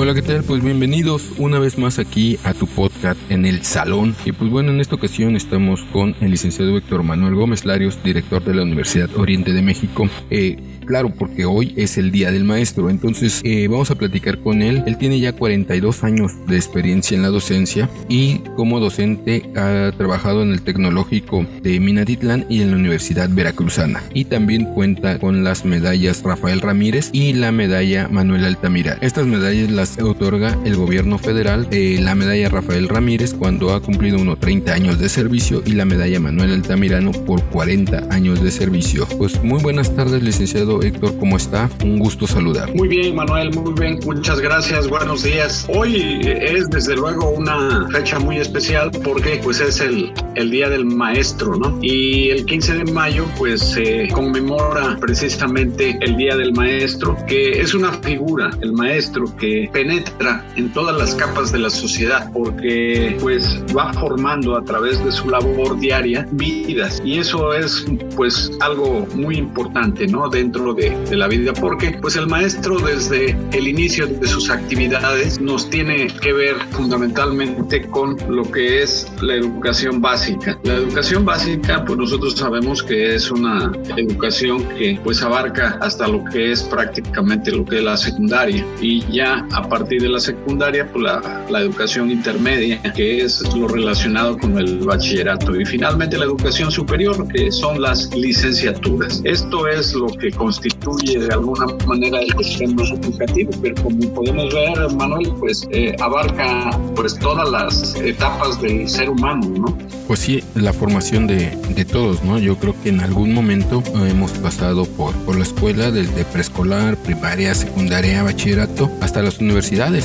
Hola, ¿qué tal? Pues bienvenidos una vez más aquí a tu podcast en el salón. Y pues bueno, en esta ocasión estamos con el licenciado Héctor Manuel Gómez Larios, director de la Universidad Oriente de México. Eh, claro, porque hoy es el Día del Maestro, entonces eh, vamos a platicar con él. Él tiene ya 42 años de experiencia en la docencia y como docente ha trabajado en el Tecnológico de Minatitlán y en la Universidad Veracruzana. Y también cuenta con las medallas Rafael Ramírez y la medalla Manuel Altamira. Estas medallas las otorga el gobierno federal, eh, la medalla Rafael Ramírez cuando ha cumplido unos 30 años de servicio y la medalla Manuel Altamirano por 40 años de servicio. Pues muy buenas tardes, licenciado Héctor, ¿cómo está? Un gusto saludar. Muy bien, Manuel, muy bien. Muchas gracias. Buenos días. Hoy es desde luego una fecha muy especial porque pues es el, el Día del Maestro, ¿no? Y el 15 de mayo pues se conmemora precisamente el Día del Maestro, que es una figura, el maestro que penetra en todas las capas de la sociedad porque pues va formando a través de su labor diaria vidas y eso es pues algo muy importante, ¿no? Dentro de, la vida, porque pues el maestro desde el inicio de sus actividades nos tiene que ver fundamentalmente con lo que es la educación básica. La educación básica, pues nosotros sabemos que es una educación que pues abarca hasta lo que es prácticamente lo que es la secundaria y ya a partir de la secundaria pues la, la educación intermedia que es lo relacionado con el bachillerato y finalmente la educación superior que son las licenciaturas. Esto es lo que constituye de alguna manera el sistema educativo, pero como podemos ver, Manuel, pues eh, abarca pues todas las etapas del ser humano, ¿no? Pues sí, la formación de, de todos, ¿no? Yo creo que en algún momento hemos pasado por, por la escuela, desde preescolar, primaria, secundaria, bachillerato, hasta las universidades.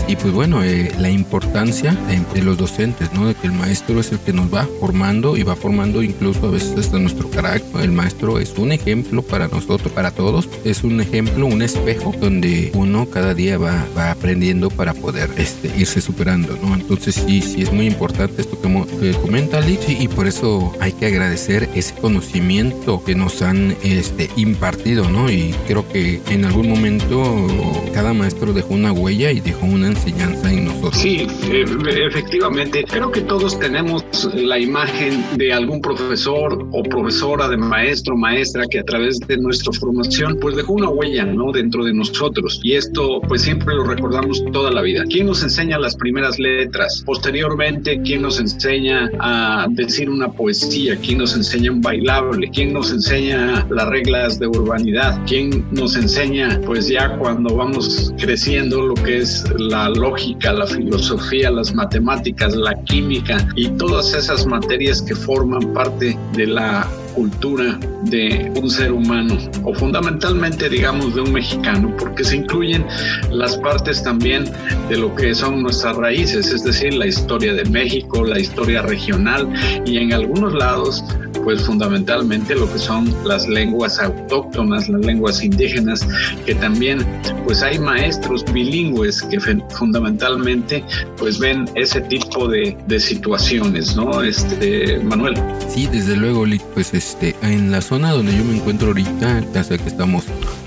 Y pues bueno, eh, la importancia de, de, los docentes, ¿no? De que el maestro es el que nos va formando y va formando incluso a veces hasta nuestro carácter. El maestro es un ejemplo para nosotros, para todos es un ejemplo, un espejo donde uno cada día va, va aprendiendo para poder este, irse superando, ¿no? Entonces sí, sí es muy importante esto que, que comenta Alex y, por eso hay que agradecer ese conocimiento que nos han este, impartido, ¿no? Y creo que en algún momento cada maestro dejó una huella y dejó una enseñanza en nosotros. Sí, e, efectivamente. Creo que todos tenemos la imagen de algún profesor o profesora de maestro, maestra que a través de nuestra formación pues dejó una huella, ¿no? Dentro de nosotros. Y esto, pues siempre lo recordamos toda la vida. ¿Quién nos enseña las primeras letras? Posteriormente, ¿quién nos enseña a decir una poesía? ¿Quién nos enseña un bailable? ¿Quién nos enseña las reglas de urbanidad? ¿Quién nos enseña, pues ya cuando vamos creciendo, lo que es la lógica, la filosofía, las matemáticas, la química y todas esas materias que forman parte de la cultura de un ser humano o fundamentalmente digamos de un mexicano porque se incluyen las partes también de lo que son nuestras raíces, es decir, la historia de México, la historia regional y en algunos lados pues fundamentalmente lo que son las lenguas autóctonas, las lenguas indígenas, que también pues hay maestros bilingües que fundamentalmente pues ven ese tipo de, de situaciones, ¿no? Este, Manuel. Sí, desde luego, pues este, en la zona donde yo me encuentro ahorita, ya sé que estamos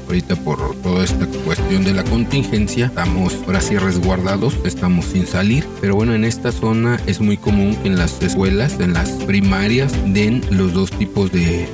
ahorita por toda esta cuestión de la contingencia estamos ahora sí resguardados, estamos sin salir, pero bueno, en esta zona es muy común que en las escuelas, en las primarias, den los dos tipos de,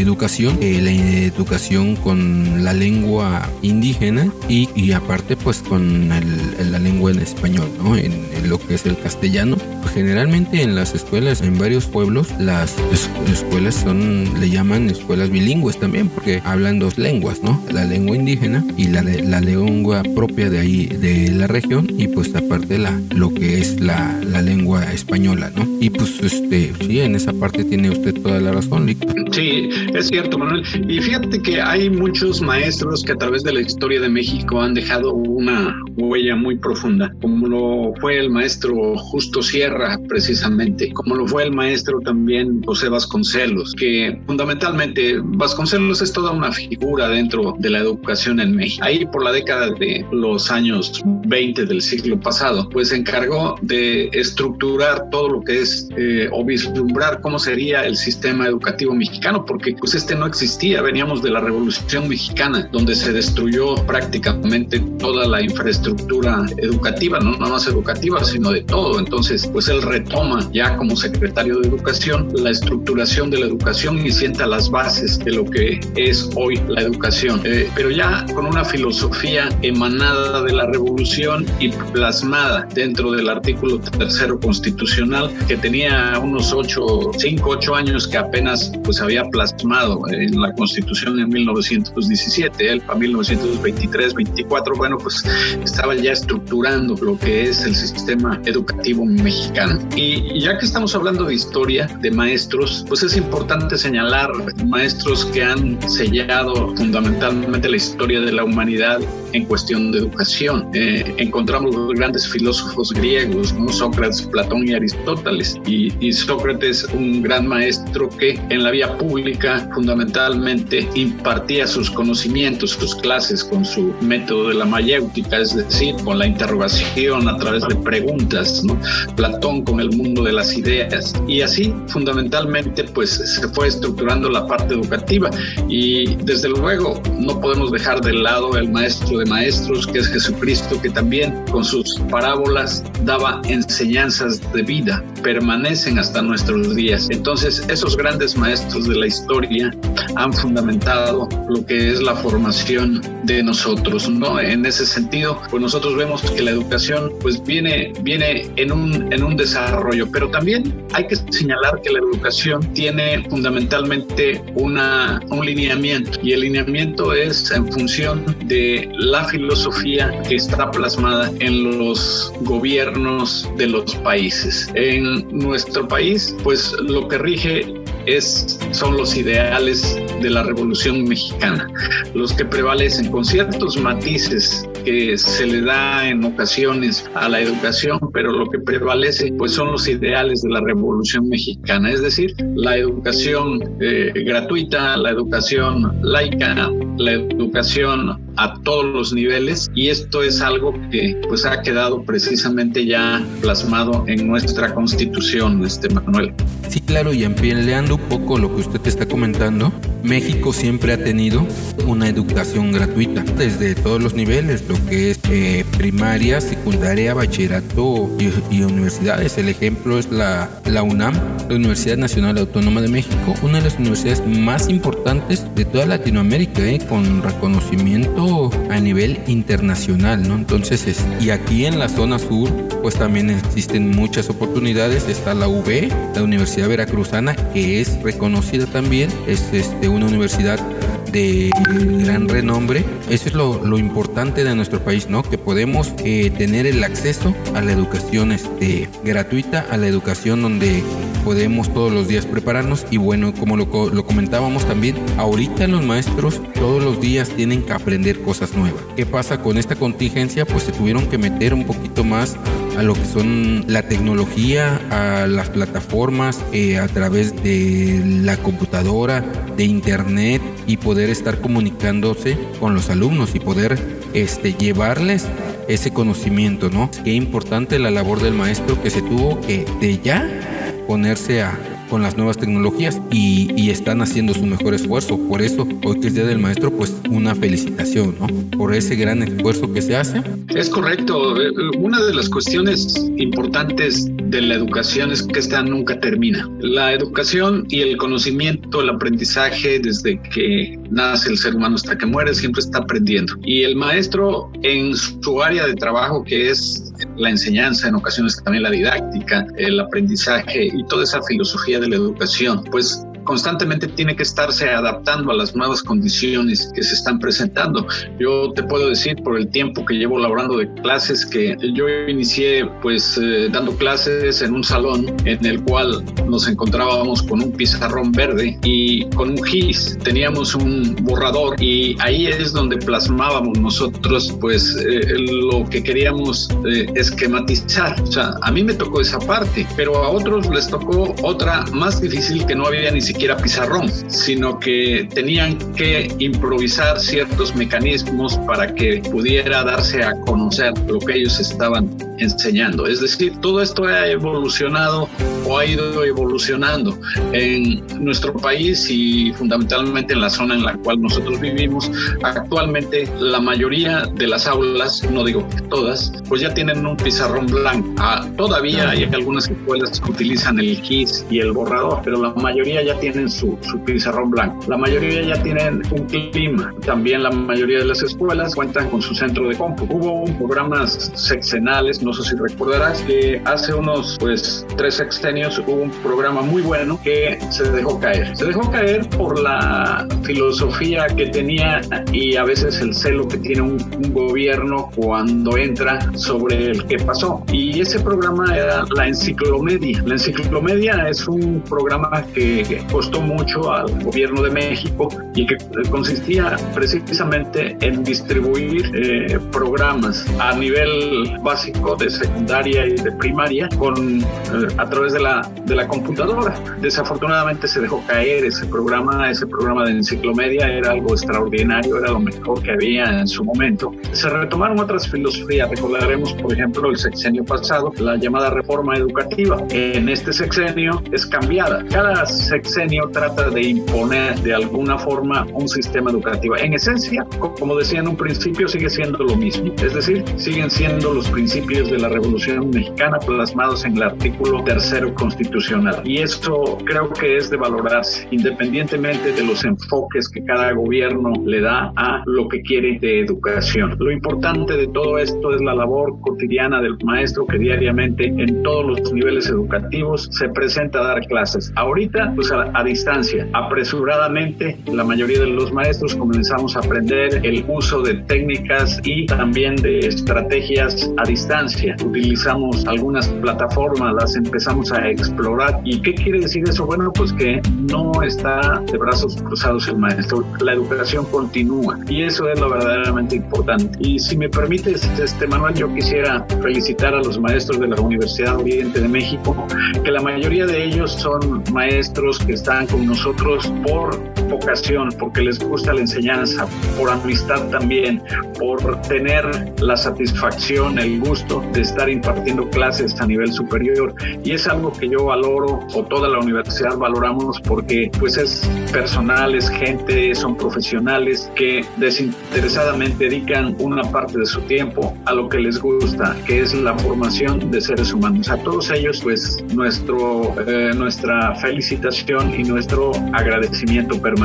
educación, eh, la educación con la lengua indígena y, aparte pues con la lengua en español, ¿no? En, en, lo que es el castellano. Generalmente en las escuelas, en varios pueblos, las es, escuelas son, le llaman escuelas bilingües también porque hablan dos lenguas, ¿no? La lengua indígena y la, la lengua propia de ahí, de la región, y pues aparte la, lo que es la, la lengua española, ¿no? Y pues este, sí, en esa parte tiene usted toda la razón, Lick. Sí, es cierto, Manuel. Y fíjate que hay muchos maestros que a través de la historia de México han dejado una huella muy profunda, como lo fue el maestro Justo Sierra, precisamente, como lo fue el maestro también José Vasconcelos, que fundamentalmente Vasconcelos es toda una figura dentro de la educación en México. Ahí por la década de los años 20 del siglo pasado, pues se encargó de estructurar todo lo que es eh, o vislumbrar cómo sería el sistema educativo mexicano, porque pues este no existía, veníamos de la Revolución Mexicana, donde se destruyó prácticamente toda la infraestructura educativa, no nada más educativa, sino de todo. Entonces, pues él retoma ya como secretario de Educación la estructuración de la educación y sienta las bases de lo que es hoy la educación, eh, pero ya con una filosofía emanada de la revolución y plasmada dentro del artículo tercero constitucional que tenía unos ocho, cinco, ocho años que apenas pues había plasmado en la constitución en 1917, él para 1923, 24, bueno pues estaba ya estructurando lo que es el sistema educativo mexicano. Y ya que estamos hablando de historia, de maestros, pues es importante señalar maestros que han sellado fundamentalmente la historia de la humanidad en cuestión de educación. Eh, encontramos los grandes filósofos griegos, Sócrates, Platón y Aristóteles. Y, y, Sócrates, un gran maestro que en la vía pública fundamentalmente impartía sus conocimientos, sus clases con su método de la mayéutica, es decir, con la interrogación a través de preguntas. ¿no? Platón con el mundo de las ideas. Y así fundamentalmente pues se fue estructurando la parte educativa. Y desde luego no podemos dejar de lado el maestro de maestros, que es Jesucristo, que también con sus parábolas daba enseñanzas de vida, permanecen hasta nuestros días. Entonces, esos grandes maestros de la historia han fundamentado lo que es la formación de nosotros, ¿no? En ese sentido, pues nosotros vemos que la educación pues viene, viene en, un, en un desarrollo, pero también hay que señalar que la educación tiene fundamentalmente una, un lineamiento y el lineamiento es en función de la filosofía que está plasmada en los gobiernos de los países. En nuestro país, pues lo que rige es, son los ideales de la Revolución Mexicana, los que prevalecen con ciertos matices que se le da en ocasiones a la educación, pero lo que prevalece pues son los ideales de la Revolución Mexicana, es decir, la educación eh, gratuita, la educación laica, la educación a todos los niveles y esto es algo que pues ha quedado precisamente ya plasmado en nuestra constitución, este Manuel. Sí, claro, y ampliando un poco lo que usted está comentando, México siempre ha tenido una educación gratuita desde todos los niveles, lo que es eh, primaria, secundaria, bachillerato y, universidades. El ejemplo es la, UNAM, la Universidad Nacional Autónoma de México, una de las universidades más importantes de toda Latinoamérica, eh, con reconocimiento a nivel internacional, ¿no? Entonces, es, y aquí en la zona sur, pues también existen muchas oportunidades. Está la UB, la Universidad Veracruzana, que es reconocida también, es este, una universidad de gran renombre. Eso es lo, importante de nuestro país, ¿no? Que podemos eh, tener el acceso a la educación este, gratuita, a la educación donde podemos todos los días prepararnos y bueno, como lo, lo comentábamos también, ahorita los maestros todos los días tienen que aprender cosas nuevas. ¿Qué pasa con esta contingencia? Pues se tuvieron que meter un poquito más a lo que son la tecnología, a las plataformas, eh, a través de la computadora, de internet y poder estar comunicándose con los alumnos y poder este, llevarles ese conocimiento, ¿no? Qué importante la labor del maestro que se tuvo que de ya ponerse a con las nuevas tecnologías y, están haciendo su mejor esfuerzo. Por eso, hoy que es Día del Maestro, pues una felicitación, ¿no? Por ese gran esfuerzo que se hace. Es correcto. Eh, una de las cuestiones importantes de la educación es que esta nunca termina. La educación y el conocimiento, el aprendizaje desde que nace el ser humano hasta que muere, siempre está aprendiendo. Y el maestro en su área de trabajo, que es la enseñanza, en ocasiones también la didáctica, el aprendizaje y toda esa filosofía de la educación, pues constantemente tiene que estarse adaptando a las nuevas condiciones que se están presentando. Yo te puedo decir por el tiempo que llevo laborando de clases que yo inicié pues eh, dando clases en un salón en el cual nos encontrábamos con un pizarrón verde y con un GIS teníamos un borrador y ahí es donde plasmábamos nosotros pues eh, lo que queríamos eh, esquematizar. O sea, a mí me tocó esa parte, pero a otros les tocó otra más difícil que no había ni siquiera siquiera pizarrón, sino que tenían que improvisar ciertos mecanismos para que pudiera darse a conocer lo que ellos estaban enseñando. Es decir, todo esto ha evolucionado o ha ido evolucionando en nuestro país y fundamentalmente en la zona en la cual nosotros vivimos. Actualmente la mayoría de las aulas, no digo que todas, pues ya tienen un pizarrón blanco. Ah, todavía hay algunas escuelas que utilizan el GIS y el borrador, pero la mayoría ya tienen su, su pizarrón blanco. La mayoría ya tienen un clima. También la mayoría de las escuelas cuentan con su centro de compu. Hubo programas sexenales no sé si recordarás que hace unos pues tres sexenios hubo un programa muy bueno que se dejó caer. Se dejó caer por la filosofía que tenía y a veces el celo que tiene un, gobierno cuando entra sobre el que pasó. Y ese programa era la enciclomedia. La enciclomedia es un programa que costó mucho al gobierno de México y que consistía precisamente en distribuir eh, programas a nivel básico de secundaria y de primaria con, eh, a través de la, de la computadora. Desafortunadamente se dejó caer ese programa, ese programa de enciclomedia era algo extraordinario, era lo mejor que había en su momento. Se retomaron otras filosofías, recordaremos por ejemplo el sexenio pasado, la llamada reforma educativa. En este sexenio es cambiada. Cada sexenio trata de imponer de alguna forma un sistema educativo. En esencia, como decía en un principio, sigue siendo lo mismo. Es decir, siguen siendo los principios de la Revolución Mexicana plasmados en el artículo tercero constitucional. Y esto creo que es de valorarse, independientemente de los enfoques que cada gobierno le da a lo que quiere de educación. Lo importante de todo esto es la labor cotidiana del maestro que diariamente en todos los niveles educativos se presenta a dar clases. Ahorita, pues a, a distancia, apresuradamente, la mayoría de los maestros comenzamos a aprender el uso de técnicas y también de estrategias a distancia Utilizamos algunas plataformas, las empezamos a explorar. ¿Y qué quiere decir eso? Bueno, pues que no está de brazos cruzados el maestro. La educación continúa y eso es lo verdaderamente importante. Y si me permites, este Manuel, yo quisiera felicitar a los maestros de la Universidad Oriente de México, que la mayoría de ellos son maestros que están con nosotros por vocación, porque les gusta la enseñanza, por amistad también, por tener la satisfacción, el gusto de estar impartiendo clases a nivel superior. Y es algo que yo valoro, o toda la universidad valoramos, porque pues es personal, es gente, son profesionales que desinteresadamente dedican una parte de su tiempo a lo que les gusta, que es la formación de seres humanos. A todos ellos, pues nuestro, eh, nuestra felicitación y nuestro agradecimiento permanente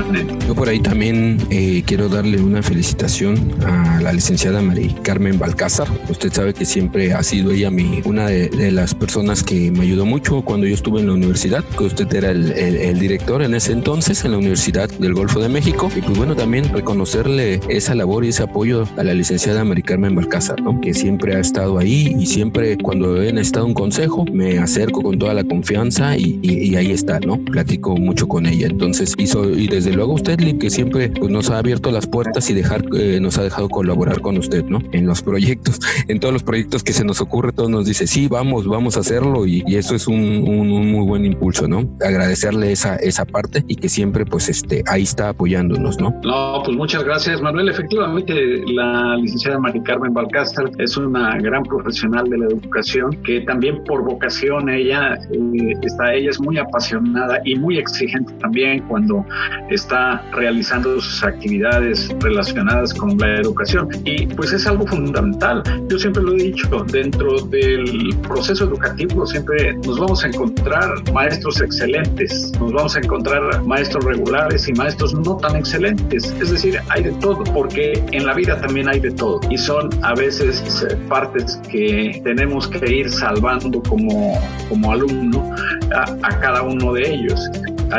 yo por ahí también eh, quiero darle una felicitación a la licenciada María Carmen Balcázar. Usted sabe que siempre ha sido ella mi, una de, las personas que me ayudó mucho cuando yo estuve en la universidad, que usted era el, director en ese entonces en la Universidad del Golfo de México. Y pues bueno, también reconocerle esa labor y ese apoyo a la licenciada María Carmen Balcázar, ¿no? que siempre ha estado ahí y siempre cuando he necesitado un consejo me acerco con toda la confianza y, y, ahí está, ¿no? Platico mucho con ella. Entonces, hizo, y desde luego usted, Link, que siempre pues, nos ha abierto las puertas y dejar, eh, nos ha dejado colaborar con usted, ¿no? En los proyectos, en todos los proyectos que se nos ocurre, todos nos dice, sí, vamos, vamos a hacerlo y, eso es un, muy buen impulso, ¿no? Agradecerle esa, esa parte y que siempre, pues, este, ahí está apoyándonos, ¿no? No, pues muchas gracias, Manuel. Efectivamente, la licenciada Mari Carmen Balcázar es una gran profesional de la educación que también por vocación ella eh, está, ella es muy apasionada y muy exigente también cuando está realizando sus actividades relacionadas con la educación. Y pues es algo fundamental. Yo siempre lo he dicho, dentro del proceso educativo siempre nos vamos a encontrar maestros excelentes, nos vamos a encontrar maestros regulares y maestros no tan excelentes. Es decir, hay de todo, porque en la vida también hay de todo. Y son a veces partes que tenemos que ir salvando como, como alumno a, cada uno de ellos.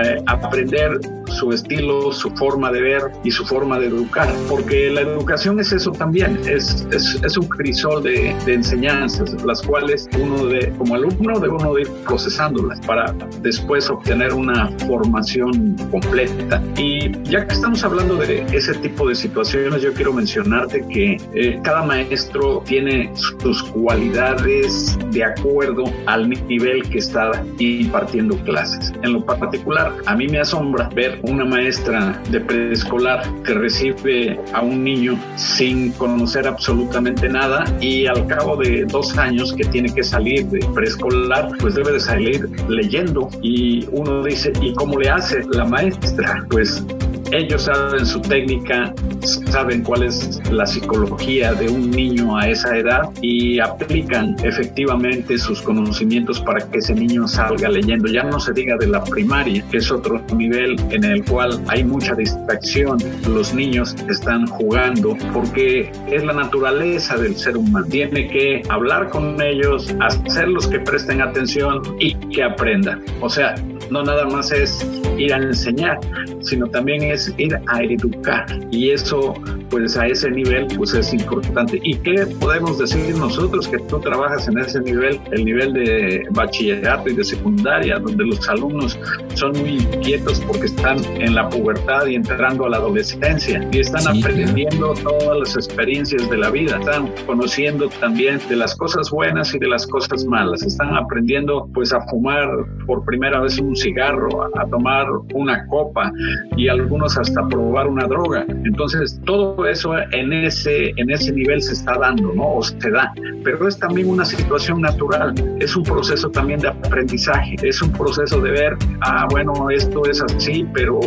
Eh, aprender su estilo, su forma de ver y su forma de educar, porque la educación es eso también, es, es, es un crisol de, de, enseñanzas, las cuales uno de, como alumno debe uno ir procesándolas para después obtener una formación completa. Y ya que estamos hablando de ese tipo de situaciones, yo quiero mencionarte que eh, cada maestro tiene sus cualidades de acuerdo al nivel que está impartiendo clases. En lo particular, a mí me asombra ver una maestra de preescolar que recibe a un niño sin conocer absolutamente nada y al cabo de dos años que tiene que salir de preescolar, pues debe de salir leyendo y uno dice, ¿y cómo le hace la maestra? Pues ellos saben su técnica, saben cuál es la psicología de un niño a esa edad y aplican efectivamente sus conocimientos para que ese niño salga leyendo. Ya no se diga de la primaria, que es otro nivel en el cual hay mucha distracción. Los niños están jugando porque es la naturaleza del ser humano. Tiene que hablar con ellos, hacerlos que presten atención y que aprendan. O sea, no nada más es ir a enseñar, sino también es ir a educar. Y eso, pues a ese nivel, pues es importante. ¿Y qué podemos decir nosotros que tú trabajas en ese nivel, el nivel de bachillerato y de secundaria, donde los alumnos son muy inquietos porque están en la pubertad y entrando a la adolescencia. Y están aprendiendo todas las experiencias de la vida, están conociendo también de las cosas buenas y de las cosas malas, están aprendiendo pues a fumar por primera vez un cigarro, a tomar una copa. Y algunos hasta probar una droga. Entonces, todo eso en ese, en ese nivel se está dando, ¿no? O se da. Pero es también una situación natural, es un proceso también de aprendizaje, es un proceso de ver, ah, bueno, esto es así, pero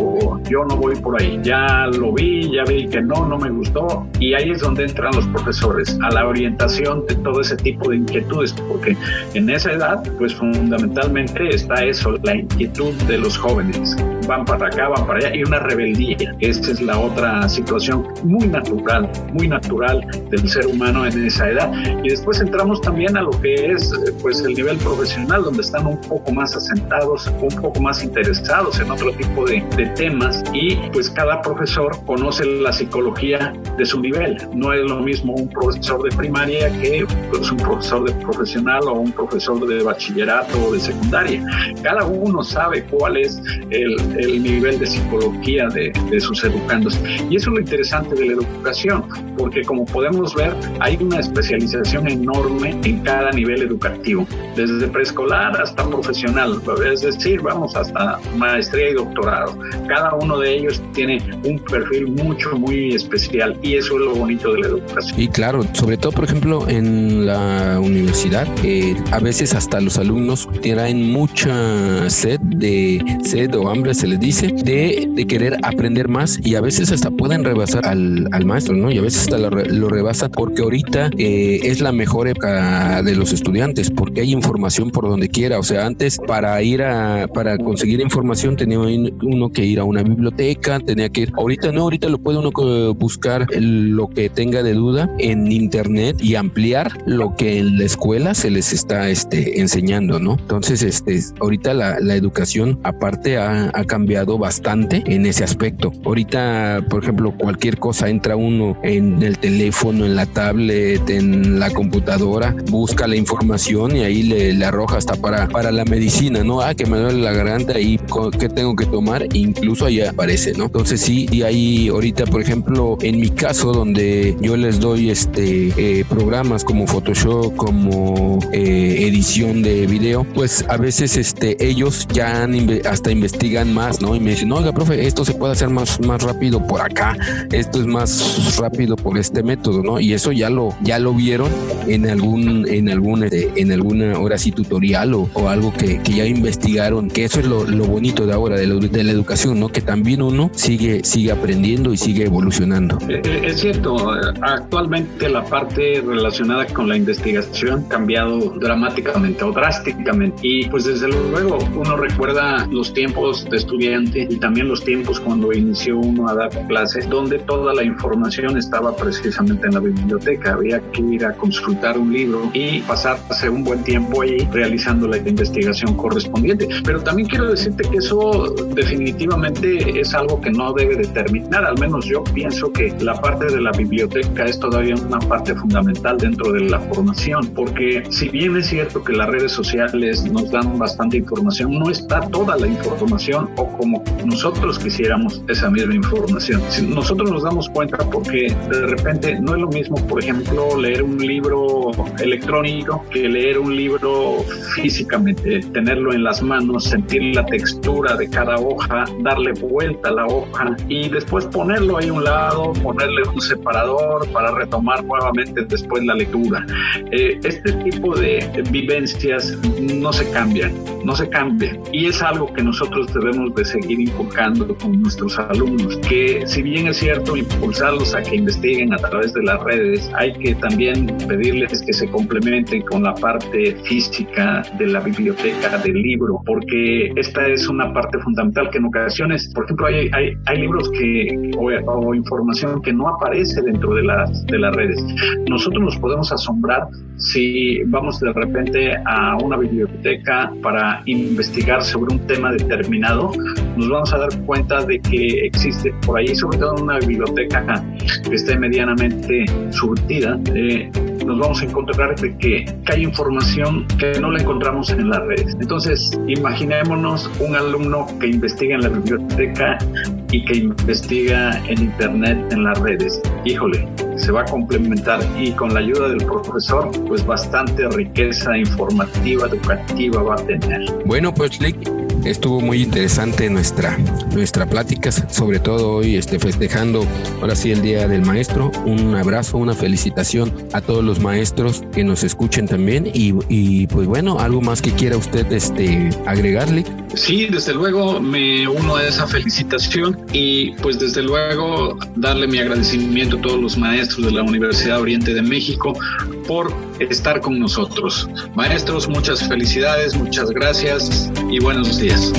yo no voy por ahí. Ya lo vi, ya vi que no, no me gustó. Y ahí es donde entran los profesores, a la orientación de todo ese tipo de inquietudes, porque en esa edad, pues fundamentalmente está eso, la inquietud de los jóvenes. Van para acá, van para allá, y una rebeldía. Esta es la otra situación muy natural, muy natural del ser humano en esa edad. Y después entramos también a lo que es pues el nivel profesional, donde están un poco más asentados, un poco más interesados en otro tipo de, de temas y pues cada profesor conoce la psicología de su nivel. No es lo mismo un profesor de primaria que pues, un profesor de profesional o un profesor de bachillerato o de secundaria. Cada uno sabe cuál es el, el nivel de psicología de, de, sus educandos. Y eso es lo interesante de la educación, porque como podemos ver, hay una especialización enorme en cada nivel educativo, desde preescolar hasta profesional, es decir, vamos hasta maestría y doctorado. Cada uno de ellos tiene un perfil mucho, muy especial y eso es lo bonito de la educación. Y claro, sobre todo, por ejemplo, en la universidad, eh, a veces hasta los alumnos tienen mucha sed de sed o hambre, se les dice, de, de querer aprender más y a veces hasta pueden rebasar al, al maestro, ¿no? Y a veces hasta lo, lo porque ahorita eh, es la mejor época de los estudiantes porque hay información por donde quiera. O sea, antes para ir a, para conseguir información tenía uno que ir a una biblioteca, tenía que ir. Ahorita no, ahorita lo puede uno buscar lo que tenga de duda en internet y ampliar lo que en la escuela se les está este, enseñando, ¿no? Entonces, este, ahorita la, la educación aparte ha, ha cambiado bastante en ese aspecto. Ahorita, por ejemplo, cualquier cosa entra uno en el teléfono, en la tablet, en la computadora, busca la información y ahí le, arroja hasta para, para la medicina, ¿no? Ah, que me duele la garganta y qué tengo que tomar, incluso ahí aparece, ¿no? Entonces sí, y ahí ahorita, por ejemplo, en mi caso, donde yo les doy este eh, programas como Photoshop, como eh, edición de video, pues a veces este ellos ya hasta investigan más, ¿no? Y me dicen, oiga, profe, esto se puede hacer más, más rápido por acá, esto es más rápido por este método, ¿no? Y eso ya lo, ya lo vieron en algún, en algún, este, en alguna hora sí tutorial o, o algo que, que, ya investigaron, que eso es lo, lo bonito de ahora, de, lo, de, la educación, ¿no? Que también uno sigue, sigue aprendiendo y sigue evolucionando. Eh, eh, es cierto, actualmente la parte relacionada con la investigación ha cambiado dramáticamente o drásticamente y pues desde luego uno recuerda los tiempos de estudiante y también los tiempos cuando inició uno a dar clases, donde toda la información estaba precisamente en la biblioteca. Había que ir a consultar un libro y pasarse un buen tiempo ahí realizando la investigación correspondiente. Pero también quiero decirte que eso definitivamente es algo que no debe de terminar. Al menos yo pienso que la parte de la biblioteca es todavía una parte fundamental dentro de la formación, porque si bien es cierto que las redes sociales nos dan bastante información, no está toda la información o como nosotros quisiéramos esa misma información. Nosotros nos damos cuenta porque de repente no es lo mismo, por ejemplo, leer un libro electrónico que leer un libro físicamente, tenerlo en las manos, sentir la textura de cada hoja, darle vuelta a la hoja y después ponerlo ahí a un lado, ponerle un separador para retomar nuevamente después la lectura. Eh, este tipo de vivencias no se cambian, no se cambian y es algo que nosotros debemos de seguir inculcando con nuestros alumnos, que si bien es cierto impulsarlos a que investiguen a través de las redes, hay que también pedirles que se complementen con la parte física de la biblioteca del libro, porque esta es una parte fundamental que en ocasiones, por ejemplo, hay, hay, libros que o, o, información que no aparece dentro de las, de las redes. Nosotros nos podemos asombrar si vamos de repente a una biblioteca para investigar sobre un tema determinado, nos vamos a dar cuenta de que existe por ahí, sobre todo en una biblioteca que esté medianamente surtida, eh, nos vamos a encontrar de que, hay información que no la encontramos en las redes. Entonces, imaginémonos un alumno que investiga en la biblioteca y que investiga en internet, en las redes. Híjole, se va a complementar y con la ayuda del profesor, pues bastante riqueza informativa, educativa va a tener. Bueno, pues Lick, estuvo muy interesante nuestra, nuestra plática, sobre todo hoy este, festejando ahora sí el Día del Maestro. Un abrazo, una felicitación a todos los maestros que nos escuchen también y, y pues bueno, algo más que quiera usted este, agregarle. Sí, desde luego me uno a esa felicitación y pues desde luego darle mi agradecimiento a todos los maestros de la Universidad Oriente de México por estar con nosotros. Maestros, muchas felicidades, muchas gracias y buenos días.